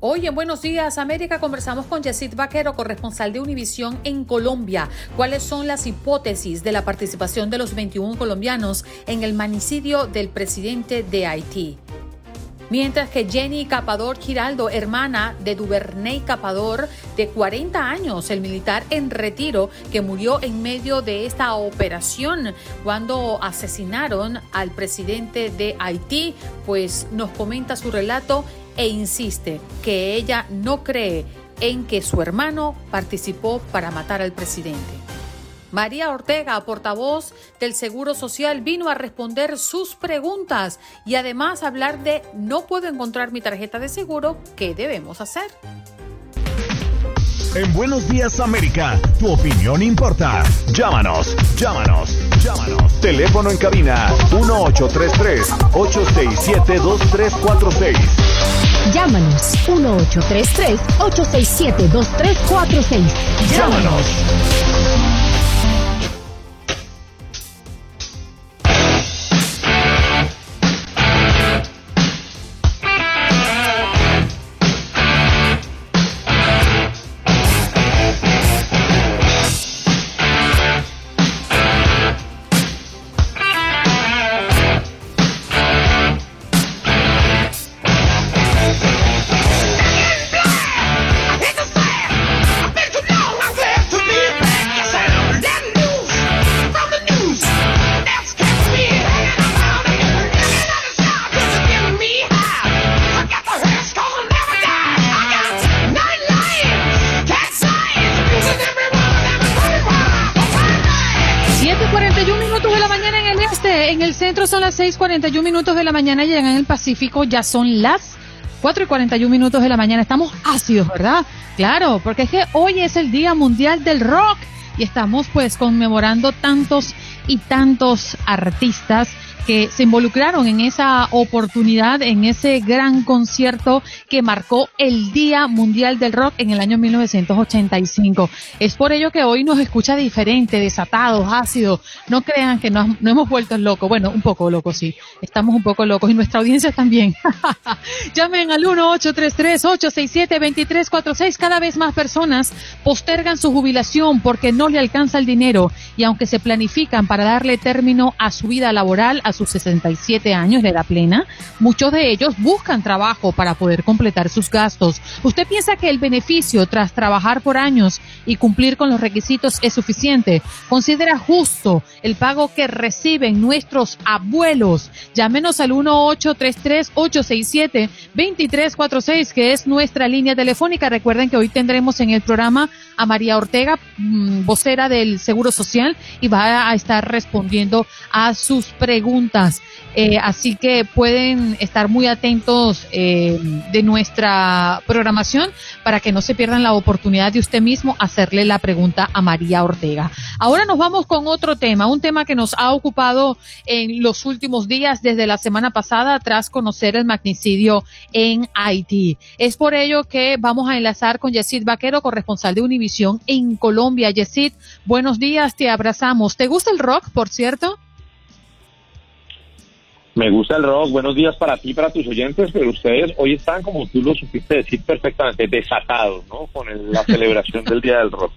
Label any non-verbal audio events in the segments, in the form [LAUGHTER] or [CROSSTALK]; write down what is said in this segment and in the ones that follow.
Hoy en Buenos Días América conversamos con Yesid Vaquero, corresponsal de Univisión en Colombia. ¿Cuáles son las hipótesis de la participación de los 21 colombianos en el manicidio del presidente de Haití? Mientras que Jenny Capador Giraldo, hermana de Duvernay Capador, de 40 años, el militar en retiro que murió en medio de esta operación cuando asesinaron al presidente de Haití, pues nos comenta su relato e insiste que ella no cree en que su hermano participó para matar al presidente. María Ortega, portavoz del Seguro Social, vino a responder sus preguntas y además hablar de no puedo encontrar mi tarjeta de seguro, ¿qué debemos hacer? En Buenos Días América, tu opinión importa. Llámanos, llámanos, llámanos. Teléfono en cabina 1833-867-2346. Llámanos 1833-867-2346. Llámanos. 6:41 minutos de la mañana, llegan en el Pacífico, ya son las 4 y 41 minutos de la mañana. Estamos ácidos, ¿verdad? Claro, porque es que hoy es el Día Mundial del Rock y estamos pues conmemorando tantos y tantos artistas que se involucraron en esa oportunidad, en ese gran concierto que marcó el Día Mundial del Rock en el año 1985. Es por ello que hoy nos escucha diferente, desatados, ácidos. No crean que nos, hemos vuelto locos. Bueno, un poco locos, sí. Estamos un poco locos y nuestra audiencia también. [LAUGHS] Llamen al 1-833-867-2346. Cada vez más personas postergan su jubilación porque no le alcanza el dinero y aunque se planifican para darle término a su vida laboral, a sus 67 años de edad plena, muchos de ellos buscan trabajo para poder completar sus gastos. ¿Usted piensa que el beneficio tras trabajar por años y cumplir con los requisitos es suficiente? ¿Considera justo el pago que reciben nuestros abuelos? Llámenos al 1-833-867-2346, que es nuestra línea telefónica. Recuerden que hoy tendremos en el programa a María Ortega, mm, vocera del Seguro Social, y va a estar respondiendo a sus preguntas eh, así que pueden estar muy atentos eh, de nuestra programación para que no se pierdan la oportunidad de usted mismo hacerle la pregunta a María Ortega. Ahora nos vamos con otro tema, un tema que nos ha ocupado en los últimos días desde la semana pasada tras conocer el magnicidio en Haití. Es por ello que vamos a enlazar con Yesid Vaquero, corresponsal de Univisión en Colombia. Yesid, buenos días, te abrazamos. ¿Te gusta el rock, por cierto? Me gusta el rock. Buenos días para ti, para tus oyentes, pero ustedes hoy están, como tú lo supiste decir perfectamente, desatados, ¿no? Con la celebración del Día del Rock.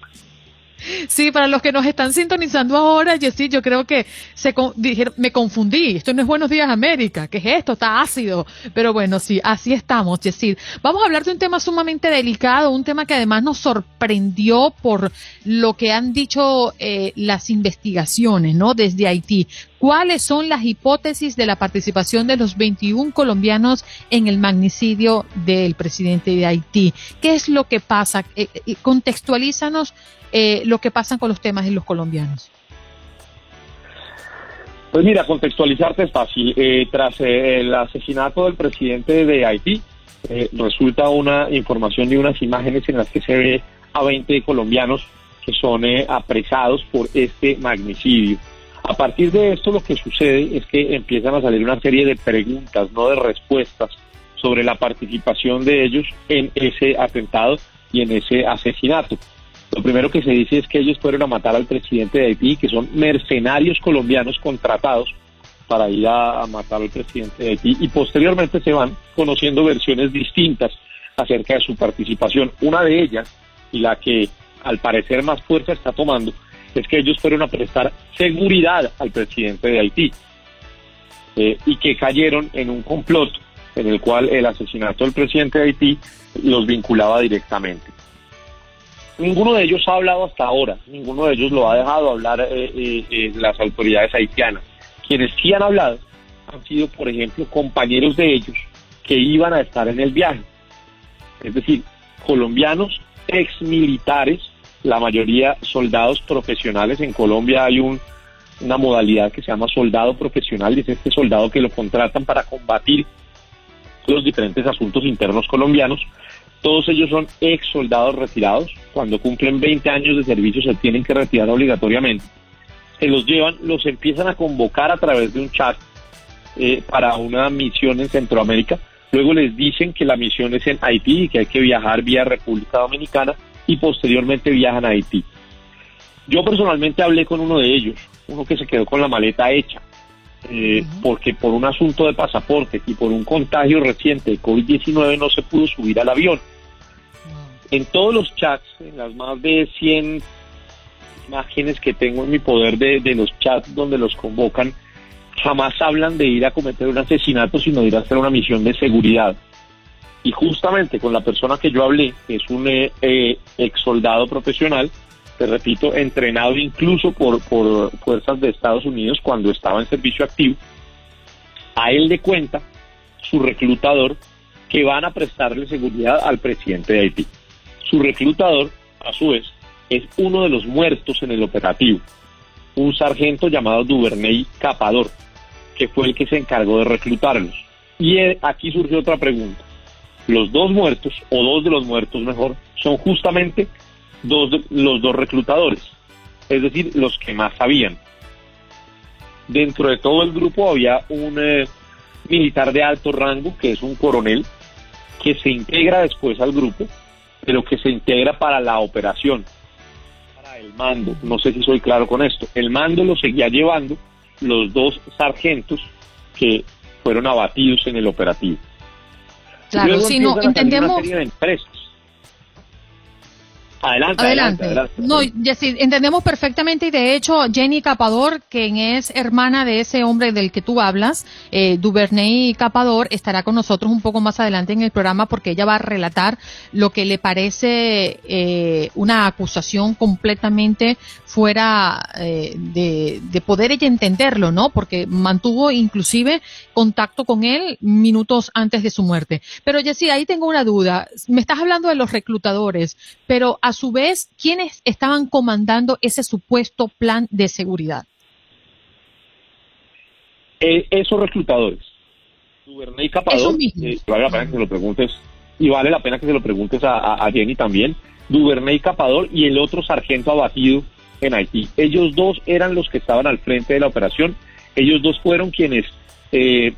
Sí, para los que nos están sintonizando ahora, Jessy, yo creo que se dijeron, me confundí. Esto no es Buenos Días América. ¿Qué es esto? Está ácido. Pero bueno, sí, así estamos, Jessy. Vamos a hablar de un tema sumamente delicado, un tema que además nos sorprendió por lo que han dicho eh, las investigaciones, ¿no? Desde Haití. ¿Cuáles son las hipótesis de la participación de los 21 colombianos en el magnicidio del presidente de Haití? ¿Qué es lo que pasa? Eh, eh, contextualízanos eh, lo que pasa con los temas de los colombianos. Pues mira, contextualizarte es fácil. Eh, tras eh, el asesinato del presidente de Haití, resulta una información de unas imágenes en las que se ve a 20 colombianos que son apresados por este magnicidio. A partir de esto lo que sucede es que empiezan a salir una serie de preguntas, no de respuestas, sobre la participación de ellos en ese atentado y en ese asesinato. Lo primero que se dice es que ellos fueron a matar al presidente de Haití, que son mercenarios colombianos contratados para ir a, matar al presidente de Haití y posteriormente se van conociendo versiones distintas acerca de su participación. Una de ellas, y la que al parecer más fuerza está tomando, es que ellos fueron a prestar seguridad al presidente de Haití eh, y que cayeron en un complot en el cual el asesinato del presidente de Haití los vinculaba directamente. Ninguno de ellos ha hablado hasta ahora, ninguno de ellos lo ha dejado hablar eh, eh, eh, las autoridades haitianas. Quienes sí han hablado han sido, por ejemplo, compañeros de ellos que iban a estar en el viaje. Es decir, colombianos ex militares, la mayoría soldados profesionales. En Colombia hay un, una modalidad que se llama soldado profesional, y es este soldado que lo contratan para combatir los diferentes asuntos internos colombianos. Todos ellos son ex soldados retirados. Cuando cumplen 20 años de servicio se tienen que retirar obligatoriamente. Se los llevan, los empiezan a convocar a través de un chat eh, para una misión en Centroamérica. Luego les dicen que la misión es en Haití y que hay que viajar vía República Dominicana y posteriormente viajan a Haití. Yo personalmente hablé con uno de ellos, uno que se quedó con la maleta hecha, eh, porque por un asunto de pasaporte y por un contagio reciente de COVID-19 no se pudo subir al avión en todos los chats, en las más de 100 imágenes que tengo en mi poder de, los chats donde los convocan, jamás hablan de ir a cometer un asesinato, sino de ir a hacer una misión de seguridad. Y justamente con la persona que yo hablé, que es un eh, eh, ex soldado profesional, te repito, entrenado incluso por, por fuerzas de Estados Unidos cuando estaba en servicio activo, a él le cuenta su reclutador que van a prestarle seguridad al presidente de Haití. Su reclutador, a su vez, es uno de los muertos en el operativo, un sargento llamado Duvernay Capador, que fue el que se encargó de reclutarlos. Y aquí surgió otra pregunta. Los dos muertos, o dos de los muertos mejor, son justamente dos los dos reclutadores, es decir, los que más sabían. Dentro de todo el grupo había un eh, militar de alto rango, que es un coronel, que se integra después al grupo pero que se integra para la operación, para el mando. No sé si soy claro con esto. El mando lo seguía llevando los dos sargentos que fueron abatidos en el operativo. Claro, si no entendemos. Adelante, adelante. No, entendemos perfectamente y de hecho Jenny Capador, quien es hermana de ese hombre del que tú hablas, eh, Duvernay Capador, estará con nosotros un poco más adelante en el programa porque ella va a relatar lo que le parece eh, una acusación completamente fuera eh, de, de poder ella entenderlo, ¿no? Porque mantuvo inclusive contacto con él minutos antes de su muerte. Pero Jessy, ahí tengo una duda. Me estás hablando de los reclutadores, pero a su vez, ¿quiénes estaban comandando ese supuesto plan de seguridad? Eh, esos reclutadores. Duvernay Capador, eh, vale la pena que se lo preguntes, y vale la pena que se lo preguntes a, Jenny también, Duvernay Capador y el otro sargento abatido en Haití. Ellos dos eran los que estaban al frente de la operación, ellos dos fueron quienes eh,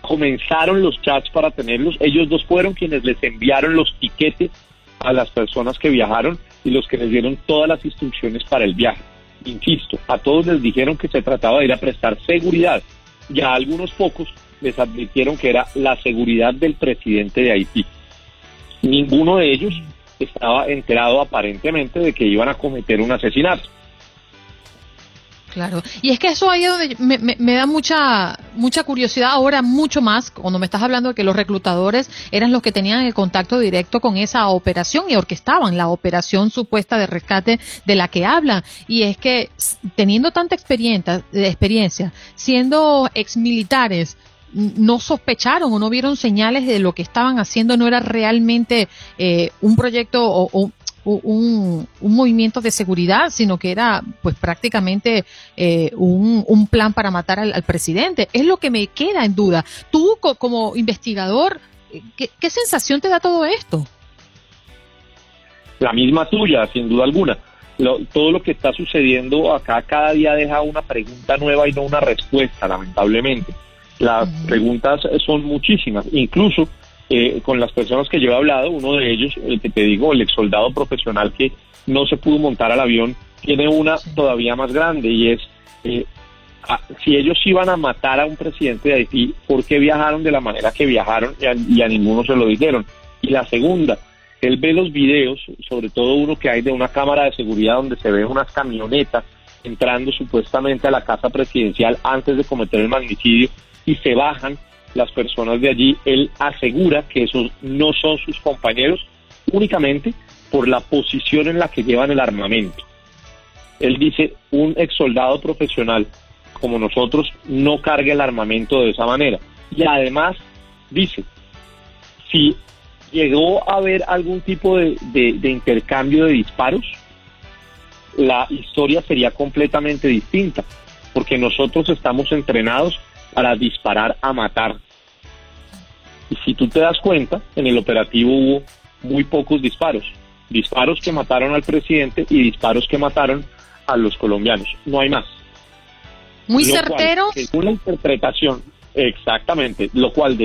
comenzaron los chats para tenerlos, ellos dos fueron quienes les enviaron los tiquetes a las personas que viajaron y los que les dieron todas las instrucciones para el viaje. Insisto, a todos les dijeron que se trataba de ir a prestar seguridad. Ya a algunos pocos les advirtieron que era la seguridad del presidente de Haití. Ninguno de ellos estaba enterado aparentemente de que iban a cometer un asesinato. Claro, y es que eso ahí donde me, me, da mucha mucha curiosidad ahora, mucho más, cuando me estás hablando de que los reclutadores eran los que tenían el contacto directo con esa operación y orquestaban la operación supuesta de rescate de la que hablan. Y es que teniendo tanta experiencia, experiencia siendo exmilitares, no sospecharon o no vieron señales de lo que estaban haciendo no era realmente eh, un proyecto o, un, movimiento de seguridad, sino que era pues prácticamente eh, un, plan para matar al, presidente. Es lo que me queda en duda. Tú como investigador, ¿qué, sensación te da todo esto? La misma tuya, sin duda alguna. todo lo que está sucediendo acá cada día deja una pregunta nueva y no una respuesta, lamentablemente. Las preguntas son muchísimas, incluso eh, con las personas que yo he hablado, uno de ellos, el que te digo, el ex soldado profesional que no se pudo montar al avión, tiene una todavía más grande y es, eh, si ellos iban a matar a un presidente de Haití, ¿por qué viajaron de la manera que viajaron y a, ninguno se lo dijeron? Y la segunda, él ve los videos, sobre todo uno que hay de una cámara de seguridad donde se ven unas camionetas entrando supuestamente a la casa presidencial antes de cometer el magnicidio y se bajan las personas de allí, él asegura que esos no son sus compañeros únicamente por la posición en la que llevan el armamento. Él dice, un ex soldado profesional como nosotros no carga el armamento de esa manera. Y además dice, si llegó a haber algún tipo de, de intercambio de disparos, la historia sería completamente distinta, porque nosotros estamos entrenados para disparar a matar. Y si tú te das cuenta, en el operativo hubo muy pocos disparos. Disparos que mataron al presidente y disparos que mataron a los colombianos. No hay más. Muy certero. según la interpretación, exactamente, lo cual,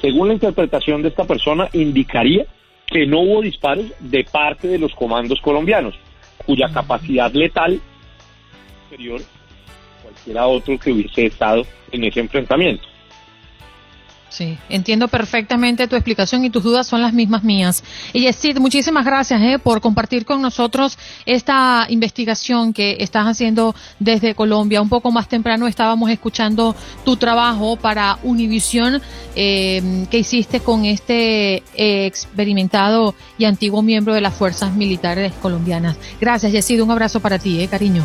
según la interpretación de esta persona, indicaría que no hubo disparos de parte de los comandos colombianos, cuya capacidad letal superior a cualquiera otro que hubiese estado en ese enfrentamiento. Sí, entiendo perfectamente tu explicación y tus dudas son las mismas mías. Y Yesid, muchísimas gracias eh, por compartir con nosotros esta investigación que estás haciendo desde Colombia. Un poco más temprano estábamos escuchando tu trabajo para Univisión eh, que hiciste con este experimentado y antiguo miembro de las Fuerzas Militares colombianas. Gracias, Yesid. Un abrazo para ti, eh, cariño.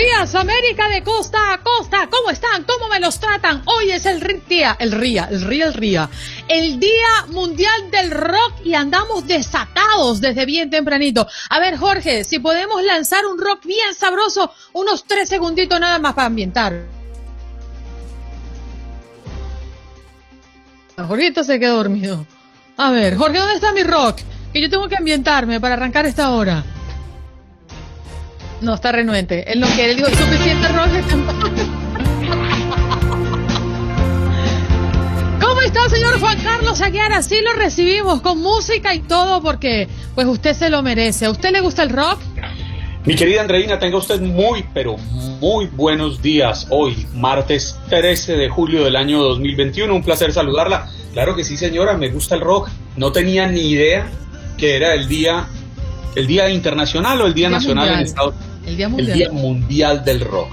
Días, América de costa a costa. ¿Cómo están? ¿Cómo me los tratan? Hoy es el día, el RIA, el RIA, el RIA. El Día Mundial del Rock y andamos desatados desde bien tempranito. A ver, Jorge, si podemos lanzar un rock bien sabroso, unos tres segunditos nada más para ambientar. Jorge se quedó dormido. A ver, Jorge, ¿dónde está mi rock? Que yo tengo que ambientarme para arrancar esta hora. No, está renuente. Él no quiere. Él dijo, suficiente rojo ¿Cómo está, señor Juan Carlos Aguiar? Así lo recibimos, con música y todo, porque pues usted se lo merece. ¿A usted le gusta el rock? Mi querida Andreina, tenga usted muy, pero muy buenos días hoy, martes 13 de julio del año 2021. Un placer saludarla. Claro que sí, señora, me gusta el rock. No tenía ni idea que era el día, el día internacional o el día, nacional en Estados Unidos el Día Mundial, del Rock.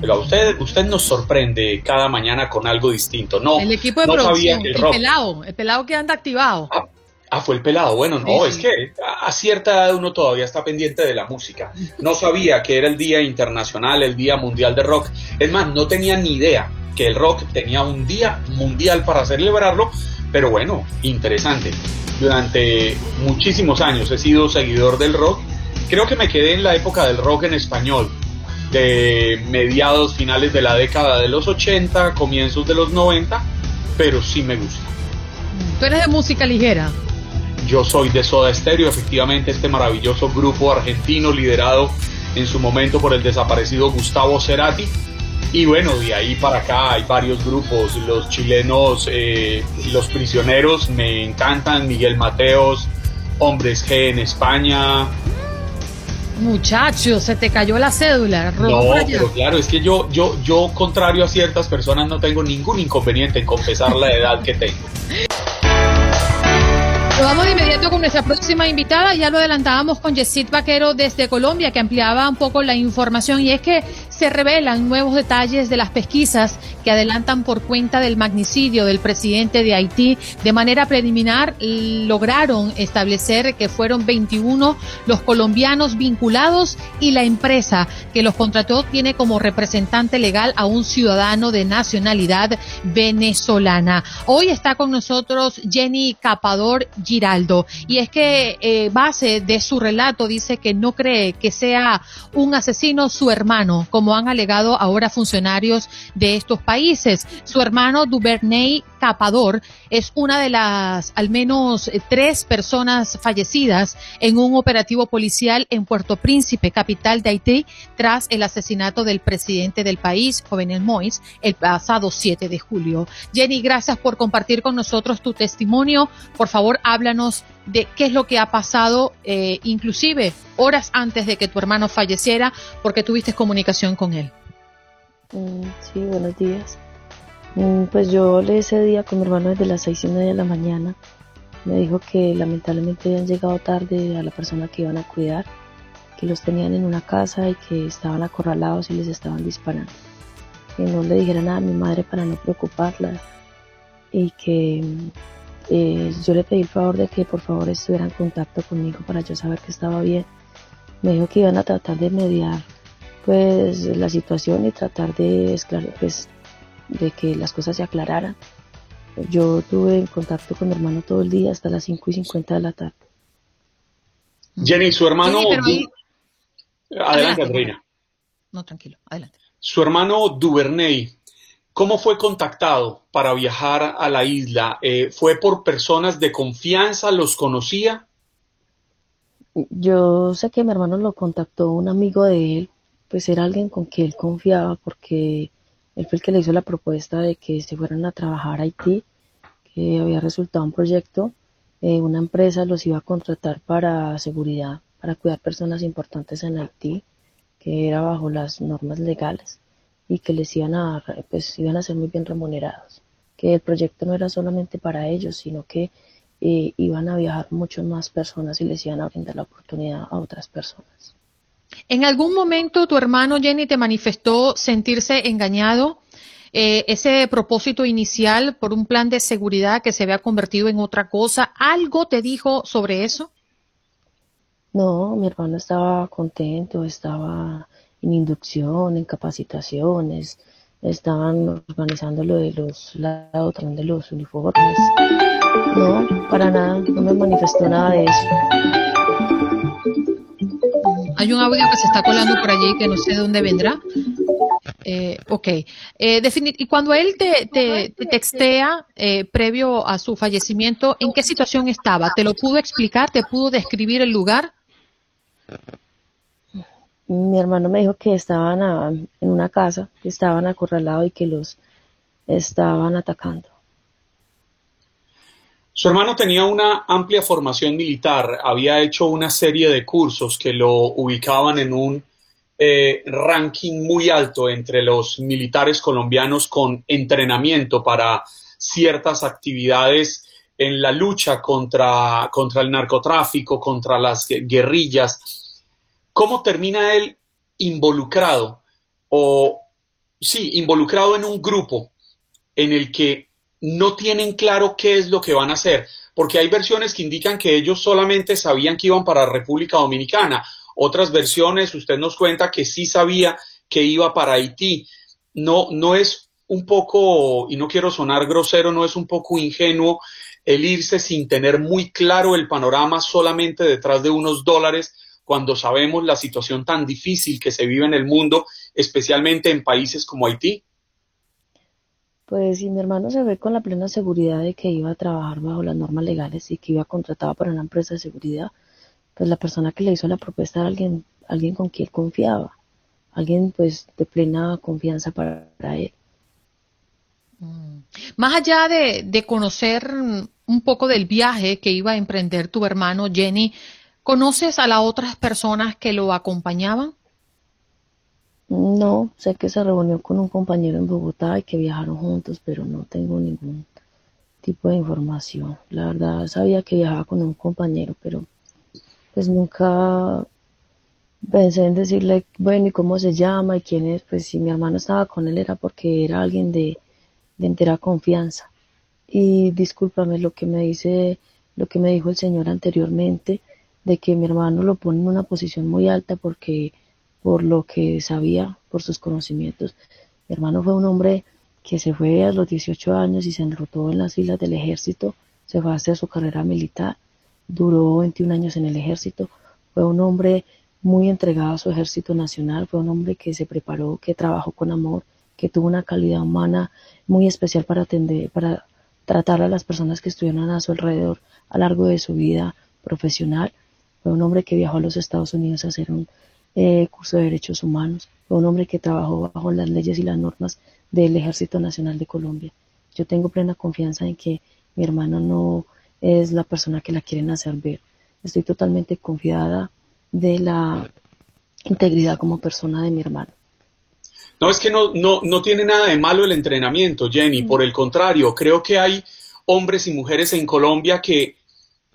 Pero a usted, usted nos sorprende cada mañana con algo distinto. No, el equipo de producción, el, pelado, el pelado que anda activado. Ah, ah fue el pelado. Bueno, no, es que a cierta edad uno todavía está pendiente de la música. No sabía que era el Día Internacional, el Día Mundial del Rock. Es más, no tenía ni idea que el rock tenía un día mundial para celebrarlo. Pero bueno, interesante. Durante muchísimos años he sido seguidor del rock Creo que me quedé en la época del rock en español, de mediados, finales de la década de los 80, comienzos de los 90, pero sí me gusta. ¿Tú eres de música ligera? yo soy de Soda Stereo, efectivamente este maravilloso grupo argentino liderado en su momento por el desaparecido Gustavo Cerati. Y bueno, de ahí para acá hay varios grupos, los chilenos, eh, los prisioneros me encantan, Miguel Mateos, Hombres G en España, Muchacho, se te cayó la cédula. No, pero claro, es que yo, yo, yo, contrario a ciertas personas, no tengo ningún inconveniente en confesar la edad que tengo. vamos de inmediato con nuestra próxima invitada. Ya lo adelantábamos con Yesid Vaquero desde Colombia, que ampliaba un poco la información. Y es que se revelan nuevos detalles de las pesquisas que adelantan por cuenta del magnicidio del presidente de Haití. De manera preliminar, lograron establecer que fueron 21 los colombianos vinculados y la empresa que los contrató tiene como representante legal a un ciudadano de nacionalidad venezolana. Hoy está con nosotros Jenny Capador Giraldo y es que eh, base de su relato dice que no cree que sea un asesino su hermano, han alegado ahora funcionarios de estos países. Su hermano Duvernay Es una de las al menos tres personas fallecidas en un operativo policial en Puerto Príncipe, capital de Haití, tras el asesinato del presidente del país, Jovenel Moïse, el pasado 7 de julio. Jenny, gracias por compartir con nosotros tu testimonio. Por favor, háblanos de qué es lo que ha pasado, eh, inclusive horas antes de que tu hermano falleciera, porque tuviste comunicación con él. Mm, sí, buenos días. Mm, pues yo le ese día con mi hermano desde las seis y media de la mañana. Me dijo que lamentablemente habían llegado tarde a la persona que iban a cuidar, que los tenían en una casa y que estaban acorralados y les estaban disparando. Que no le dijera nada a mi madre para no preocuparla y que eh, yo le pedí el favor de que por favor estuviera en contacto conmigo para yo saber que estaba bien. Me dijo que iban a tratar de mediar pues la situación y tratar de pues, de que las cosas se aclararan. Yo tuve en contacto con mi hermano todo el día hasta las 5 y 50 de la tarde. Jenny, su hermano... Adelante, Andreina. No, tranquilo, adelante. Su hermano Duvernay ¿Cómo fue contactado para viajar a la isla? Eh, ¿Fue por personas de confianza? ¿Los conocía? Yo sé que mi hermano lo contactó un amigo de él, pues era alguien con quien él confiaba porque él fue el que le hizo la propuesta de que se fueran a trabajar a Haití, que había resultado un proyecto, eh, una empresa los iba a contratar para seguridad, para cuidar personas importantes en Haití, que era bajo las normas legales y que les iban a, pues, iban a ser muy bien remunerados. Que el proyecto no era solamente para ellos, sino que eh, iban a viajar muchas más personas y les iban a brindar la oportunidad a otras personas. ¿En algún momento tu hermano Jenny te manifestó sentirse engañado? Eh, ese propósito inicial por un plan de seguridad que se había convertido en otra cosa, ¿algo te dijo sobre eso? No, mi hermano estaba contento, estaba en inducción, en capacitaciones, estaban organizando lo de los también de los uniformes. No, para nada, no me manifestó nada de eso. Hay un audio que se está colando por allí que no sé de dónde vendrá. Eh, ok. Eh, y cuando él te, te, textea eh, previo a su fallecimiento, ¿en qué situación estaba? ¿Te lo pudo explicar? ¿Te pudo describir el lugar? mi hermano me dijo que estaban en una casa, que estaban acorralados y que los estaban atacando. Su hermano tenía una amplia formación militar, había hecho una serie de cursos que lo ubicaban en un eh, ranking muy alto entre los militares colombianos con entrenamiento para ciertas actividades en la lucha contra, contra el narcotráfico, contra las guerrillas. ¿Cómo termina él involucrado o, sí, involucrado en un grupo en el que no tienen claro qué es lo que van a hacer? Porque hay versiones que indican que ellos solamente sabían que iban para República Dominicana. Otras versiones, usted nos cuenta que sí sabía que iba para Haití. No, no es un poco, y no quiero sonar grosero, no es un poco ingenuo el irse sin tener muy claro el panorama solamente detrás de unos dólares cuando sabemos la situación tan difícil que se vive en el mundo, especialmente en países como Haití? Pues si mi hermano se ve con la plena seguridad de que iba a trabajar bajo las normas legales y que iba contratado para una empresa de seguridad, pues la persona que le hizo la propuesta era alguien, alguien con quien confiaba, alguien pues de plena confianza para, él. Mm. Más allá de, de conocer un poco del viaje que iba a emprender tu hermano Jenny, ¿conoces a las otras personas que lo acompañaban? No, sé que se reunió con un compañero en Bogotá y que viajaron juntos, pero no tengo ningún tipo de información. La verdad sabía que viajaba con un compañero, pero pues nunca pensé en decirle, bueno, ¿y cómo se llama y quién es? Pues si mi hermano estaba con él era porque era alguien de, de entera confianza. Y discúlpame lo que me dice, lo que me dijo el señor anteriormente, de que mi hermano lo pone en una posición muy alta porque por lo que sabía, por sus conocimientos. Mi hermano fue un hombre que se fue a los 18 años y se enrutó en las filas del ejército, se fue a hacer su carrera militar, duró 21 años en el ejército, fue un hombre muy entregado a su ejército nacional, fue un hombre que se preparó, que trabajó con amor, que tuvo una calidad humana muy especial para atender, para tratar a las personas que estuvieron a su alrededor a lo largo de su vida profesional. Fue un hombre que viajó a los Estados Unidos a hacer un eh, curso de Derechos Humanos. Fue un hombre que trabajó bajo las leyes y las normas del Ejército Nacional de Colombia. Yo tengo plena confianza en que mi hermano no es la persona que la quieren hacer ver. Estoy totalmente confiada de la integridad como persona de mi hermano. No, es que no, no, no tiene nada de malo el entrenamiento, Jenny. Por el contrario, creo que hay hombres y mujeres en Colombia que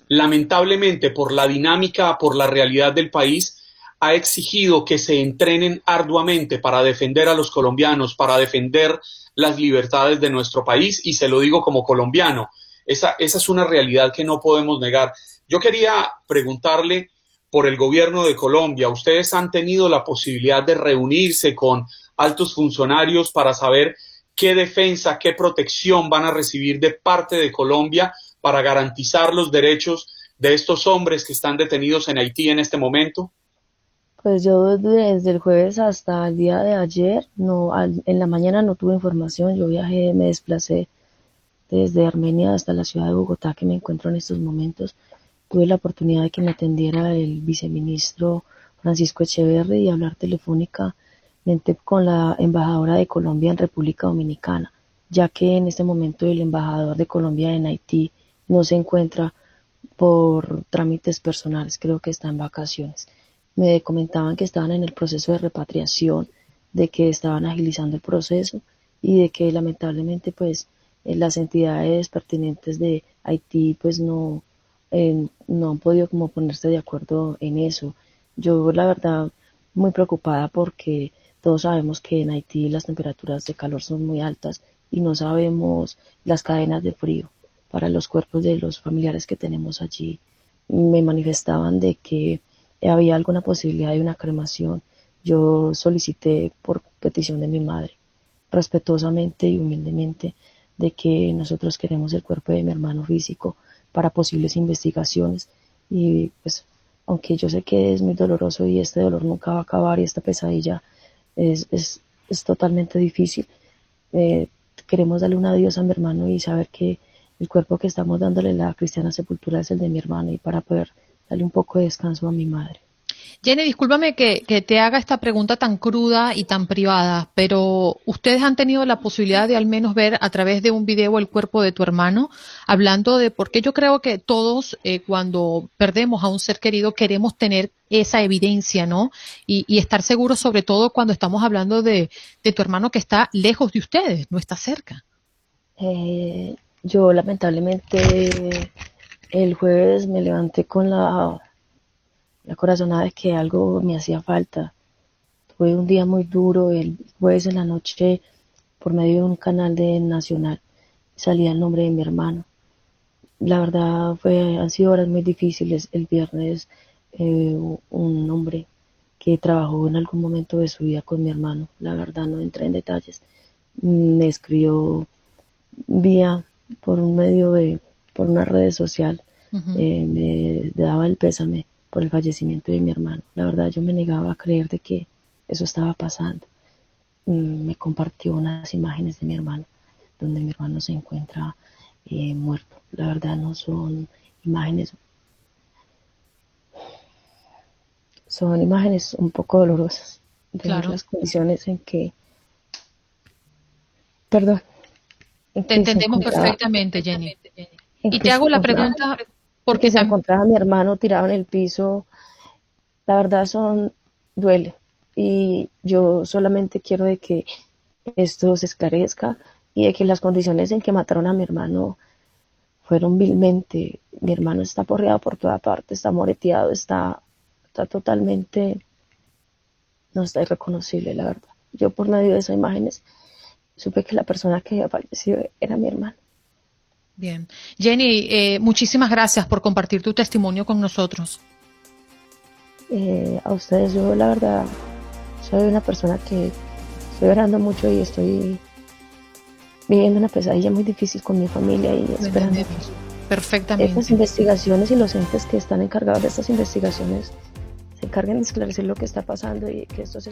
lamentablemente por la dinámica, por la realidad del país, ha exigido que se entrenen arduamente para defender a los colombianos, para defender las libertades de nuestro país, y se lo digo como colombiano. Esa, esa es una realidad que no podemos negar. Yo quería preguntarle por el gobierno de Colombia. Ustedes han tenido la posibilidad de reunirse con altos funcionarios para saber qué defensa, qué protección van a recibir de parte de Colombia para garantizar los derechos de estos hombres que están detenidos en Haití en este momento? Pues yo desde el jueves hasta el día de ayer, no, en la mañana no tuve información, yo viajé, me desplacé desde Armenia hasta la ciudad de Bogotá que me encuentro en estos momentos. Tuve la oportunidad de que me atendiera el viceministro Francisco Echeverri y hablar telefónicamente con la embajadora de Colombia en República Dominicana, ya que en este momento el embajador de Colombia en Haití no se encuentra por trámites personales, creo que está en vacaciones me comentaban que estaban en el proceso de repatriación, de que estaban agilizando el proceso y de que lamentablemente pues eh, las entidades pertinentes de Haití pues no, eh, no han podido como ponerse de acuerdo en eso. Yo la verdad muy preocupada porque todos sabemos que en Haití las temperaturas de calor son muy altas y no sabemos las cadenas de frío para los cuerpos de los familiares que tenemos allí. Me manifestaban de que había alguna posibilidad de una cremación, yo solicité por petición de mi madre, respetuosamente y humildemente, de que nosotros queremos el cuerpo de mi hermano físico para posibles investigaciones. Y pues aunque yo sé que es muy doloroso y este dolor nunca va a acabar y esta pesadilla es, es, es totalmente difícil, eh, queremos darle un adiós a mi hermano y saber que el cuerpo que estamos dándole la cristiana sepultura es el de mi hermano y para poder darle un poco de descanso a mi madre. Jenny, discúlpame que, te haga esta pregunta tan cruda y tan privada, pero ustedes han tenido la posibilidad de al menos ver a través de un video el cuerpo de tu hermano, hablando de por qué yo creo que todos eh, cuando perdemos a un ser querido queremos tener esa evidencia, ¿no? Y, estar seguros sobre todo cuando estamos hablando de, tu hermano que está lejos de ustedes, no está cerca. Eh, yo lamentablemente el jueves me levanté con la, la corazonada de que algo me hacía falta. Fue un día muy duro, el jueves en la noche, por medio de un canal de Nacional, salía el nombre de mi hermano. La verdad fue, han sido horas muy difíciles. El viernes eh, un hombre que trabajó en algún momento de su vida con mi hermano, la verdad no entré en detalles, me escribió vía por un medio de por una red social eh, me daba el pésame por el fallecimiento de mi hermano. La verdad yo me negaba a creer de que eso estaba pasando. Mm, me compartió unas imágenes de mi hermano. donde mi hermano se encuentra eh, muerto. La verdad no son imágenes, son imágenes un poco dolorosas de las condiciones en que, perdón. Te entendemos perfectamente, Jenny. Y te hago la pregunta porque se encontraba mi hermano tirado en el piso. La verdad son duele y yo solamente quiero de que esto se esclarezca y de que las condiciones en que mataron a mi hermano fueron vilmente. Mi hermano está porreado por toda parte, está moreteado, está, está totalmente, no está irreconocible, la verdad. Yo por medio de esas imágenes supe que la persona que había fallecido era mi hermano. Bien. Jenny, eh, muchísimas gracias por compartir tu testimonio con nosotros. Eh, a ustedes, yo la verdad soy una persona que estoy orando mucho y estoy viviendo una pesadilla muy difícil con mi familia y esperando. Perfectamente. Estas investigaciones y los entes que están encargados de estas investigaciones se encarguen de esclarecer lo que está pasando y que esto se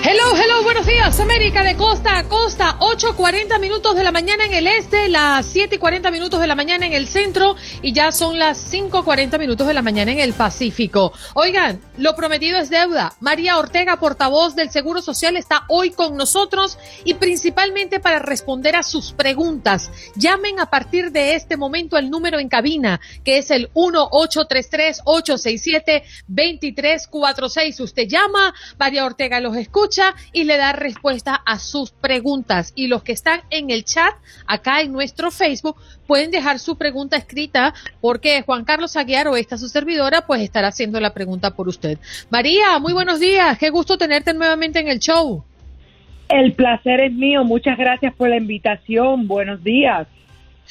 Hello, hello, buenos días, América de costa a costa, 8.40 minutos de la mañana en el este, las 7.40 minutos de la mañana en el centro y ya son las 5.40 minutos de la mañana en el Pacífico. Oigan, lo prometido es deuda. María Ortega, portavoz del Seguro Social, está hoy con nosotros y principalmente para responder a sus preguntas. Llamen a partir de este momento al número en cabina, que es el 1-833-867-2346. Usted llama, María Ortega los escucha y le da respuesta a sus preguntas. Y los que están en el chat, acá en nuestro Facebook, pueden dejar su pregunta escrita porque Juan Carlos Aguiar o esta su servidora, pues estará haciendo la pregunta por usted. María, muy buenos días. Qué gusto tenerte nuevamente en el show. El placer es mío. Muchas gracias por la invitación. Buenos días.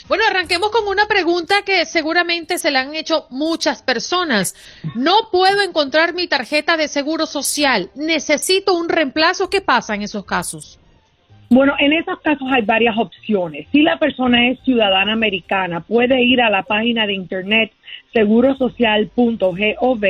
Bueno, arranquemos con una pregunta que seguramente se la han hecho muchas personas. No puedo encontrar mi tarjeta de seguro social. Necesito un reemplazo. ¿Qué pasa en esos casos? Bueno, en esos casos hay varias opciones. Si la persona es ciudadana americana, puede ir a la página de internet segurosocial.gov,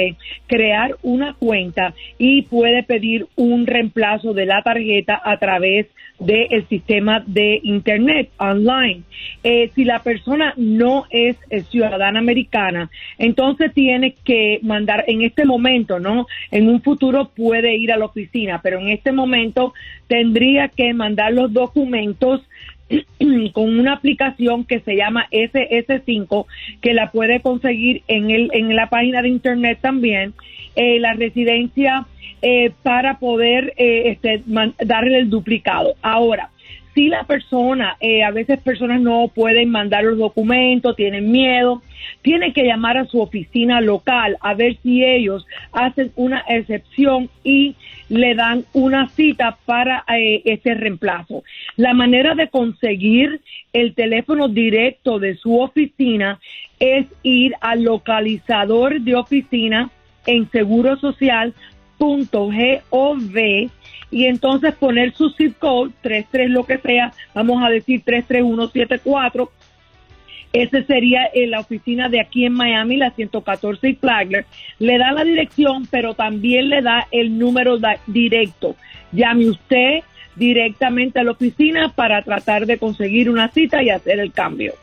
crear una cuenta y puede pedir un reemplazo de la tarjeta a través del sistema de Internet online. Eh, si la persona no es eh, ciudadana americana, entonces tiene que mandar en este momento, ¿no? En un futuro puede ir a la oficina, pero en este momento tendría que mandar los documentos [CLEARS THROAT] con una aplicación que se llama SS5 que la puede conseguir en el en la página de internet también eh, la residencia eh, para poder eh, este, darle el duplicado. Ahora, si la persona, eh, a veces personas no pueden mandar los documentos, tienen miedo, tiene que llamar a su oficina local a ver si ellos hacen una excepción y le dan una cita para este reemplazo. La manera de conseguir el teléfono directo de su oficina es ir al localizador de oficina en Seguro Social .gov y entonces poner su zip code 33 lo que sea, vamos a decir 33174. Ese sería en la oficina de aquí en Miami, la 114 y Flagler. Le da la dirección, pero también le da el número directo. Llame usted directamente a la oficina para tratar de conseguir una cita y hacer el cambio.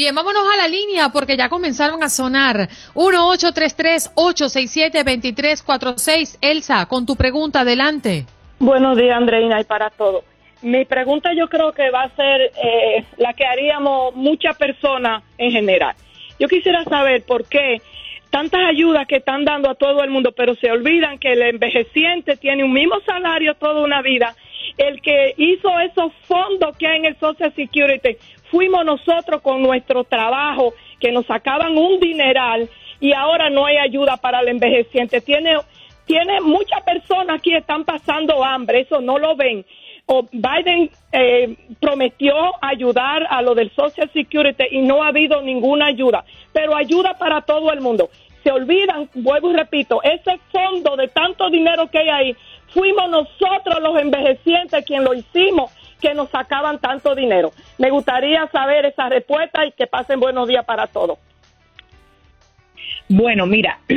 Bien, vámonos a la línea porque ya comenzaron a sonar. 1-833-867-2346. Elsa, con tu pregunta, adelante. Buenos días, Andreina, y para todo. Mi pregunta yo creo que va a ser eh, la que haríamos muchas personas en general. Yo quisiera saber por qué tantas ayudas que están dando a todo el mundo, pero se olvidan que el envejeciente tiene un mismo salario toda una vida. El que hizo esos fondos que hay en el Social Security fuimos nosotros con nuestro trabajo, que nos sacaban un dineral y ahora no hay ayuda para el envejeciente. Tiene, tiene muchas personas que están pasando hambre, eso no lo ven. O Biden eh, prometió ayudar a lo del Social Security y no ha habido ninguna ayuda, pero ayuda para todo el mundo. Se olvidan, vuelvo y repito, ese fondo de tanto dinero que hay ahí, fuimos nosotros los envejecientes quien lo hicimos que nos sacaban tanto dinero. Me gustaría saber esa respuesta y que pasen buenos días para todos. Bueno, mira, [CLEARS THROAT]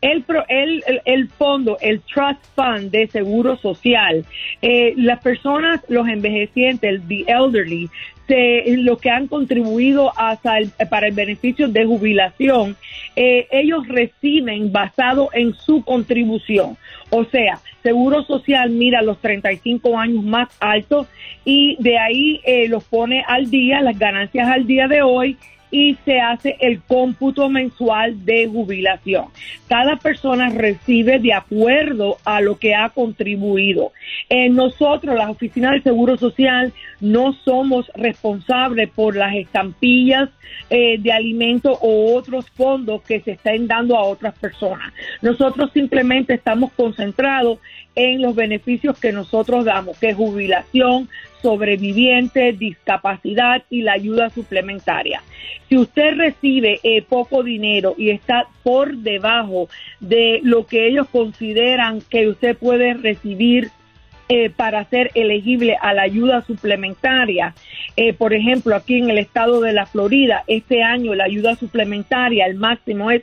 el, el, el, fondo, el Trust Fund de Seguro Social, eh, las personas, los envejecientes, el the elderly, se, lo que han contribuido hasta para el beneficio de jubilación, eh, ellos reciben basado en su contribución. O sea, Seguro Social mira los 35 años más altos y de ahí eh, los pone al día, las ganancias al día de hoy y se hace el cómputo mensual de jubilación. Cada persona recibe de acuerdo a lo que ha contribuido. Eh, nosotros, la Oficina del Seguro Social, no somos responsables por las estampillas eh, de alimentos o otros fondos que se estén dando a otras personas. Nosotros simplemente estamos concentrados en los beneficios que nosotros damos, que es jubilación, sobreviviente, discapacidad y la ayuda suplementaria. Si usted recibe eh, poco dinero y está por debajo de lo que ellos consideran que usted puede recibir eh, para ser elegible a la ayuda suplementaria. Eh, por ejemplo, aquí en el estado de la Florida, este año la ayuda suplementaria, el máximo es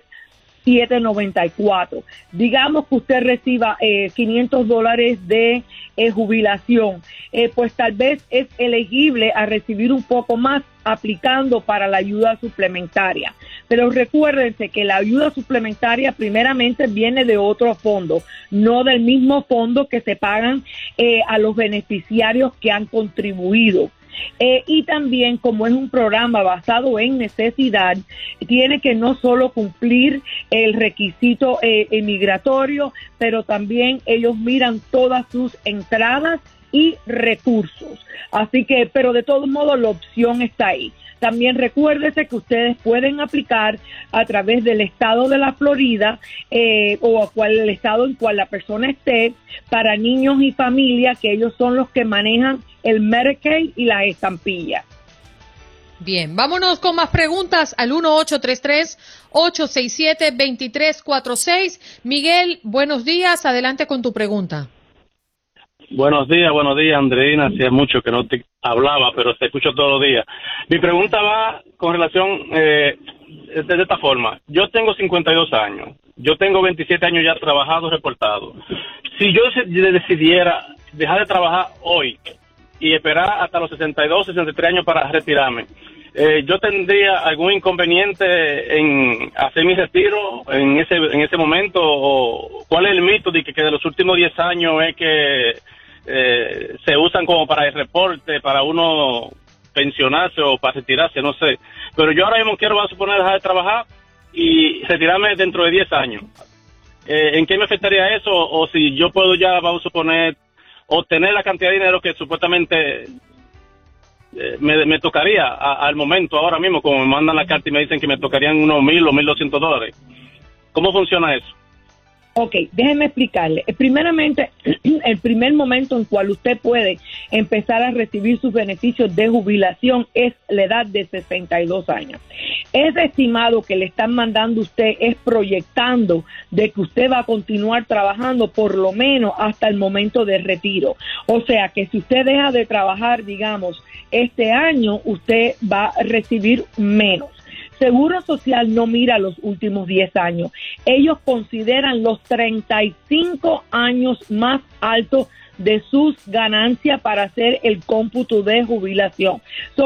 794. Digamos que usted reciba eh, 500 dólares de eh, jubilación, eh, pues tal vez es elegible a recibir un poco más aplicando para la ayuda suplementaria. Pero recuérdense que la ayuda suplementaria primeramente viene de otro fondo, no del mismo fondo que se pagan eh, a los beneficiarios que han contribuido. Eh, y también como es un programa basado en necesidad, tiene que no solo cumplir el requisito eh, migratorio, pero también ellos miran todas sus entradas y recursos. Así que, pero de todos modos la opción está ahí. También recuérdese que ustedes pueden aplicar a través del estado de la Florida eh, o a cual el estado en cual la persona esté para niños y familias, que ellos son los que manejan el Medicaid y las estampillas. Bien, vámonos con más preguntas al 1833-867-2346. Miguel, buenos días, adelante con tu pregunta. Buenos días, buenos días, Andreina. Hacía mucho que no te hablaba, pero te escucho todos los días. Mi pregunta va con relación eh, de esta forma. Yo tengo 52 años. Yo tengo 27 años ya trabajado, reportado. Si yo decidiera dejar de trabajar hoy y esperar hasta los 62, 63 años para retirarme, eh, yo tendría algún inconveniente en hacer mi retiro en ese en ese momento o cuál es el mito de que, que de los últimos 10 años es que eh, se usan como para el reporte, para uno pensionarse o para retirarse, no sé. Pero yo ahora mismo quiero, vamos a suponer, dejar de trabajar y retirarme dentro de 10 años. Eh, ¿En qué me afectaría eso? O si yo puedo ya, vamos a suponer, obtener la cantidad de dinero que supuestamente eh, me, tocaría al momento, ahora mismo, como me mandan la carta y me dicen que me tocarían unos mil o mil doscientos dólares. ¿Cómo funciona eso? Ok, déjenme explicarle. Eh, primeramente, [CLEARS THROAT] el primer momento en cual usted puede empezar a recibir sus beneficios de jubilación es la edad de 62 años. Ese estimado que le están mandando usted es proyectando de que usted va a continuar trabajando por lo menos hasta el momento de retiro. O sea que si usted deja de trabajar, digamos, este año, usted va a recibir menos. Seguro Social no mira los últimos 10 años. Ellos consideran los 35 años más altos de sus ganancias para hacer el cómputo de jubilación.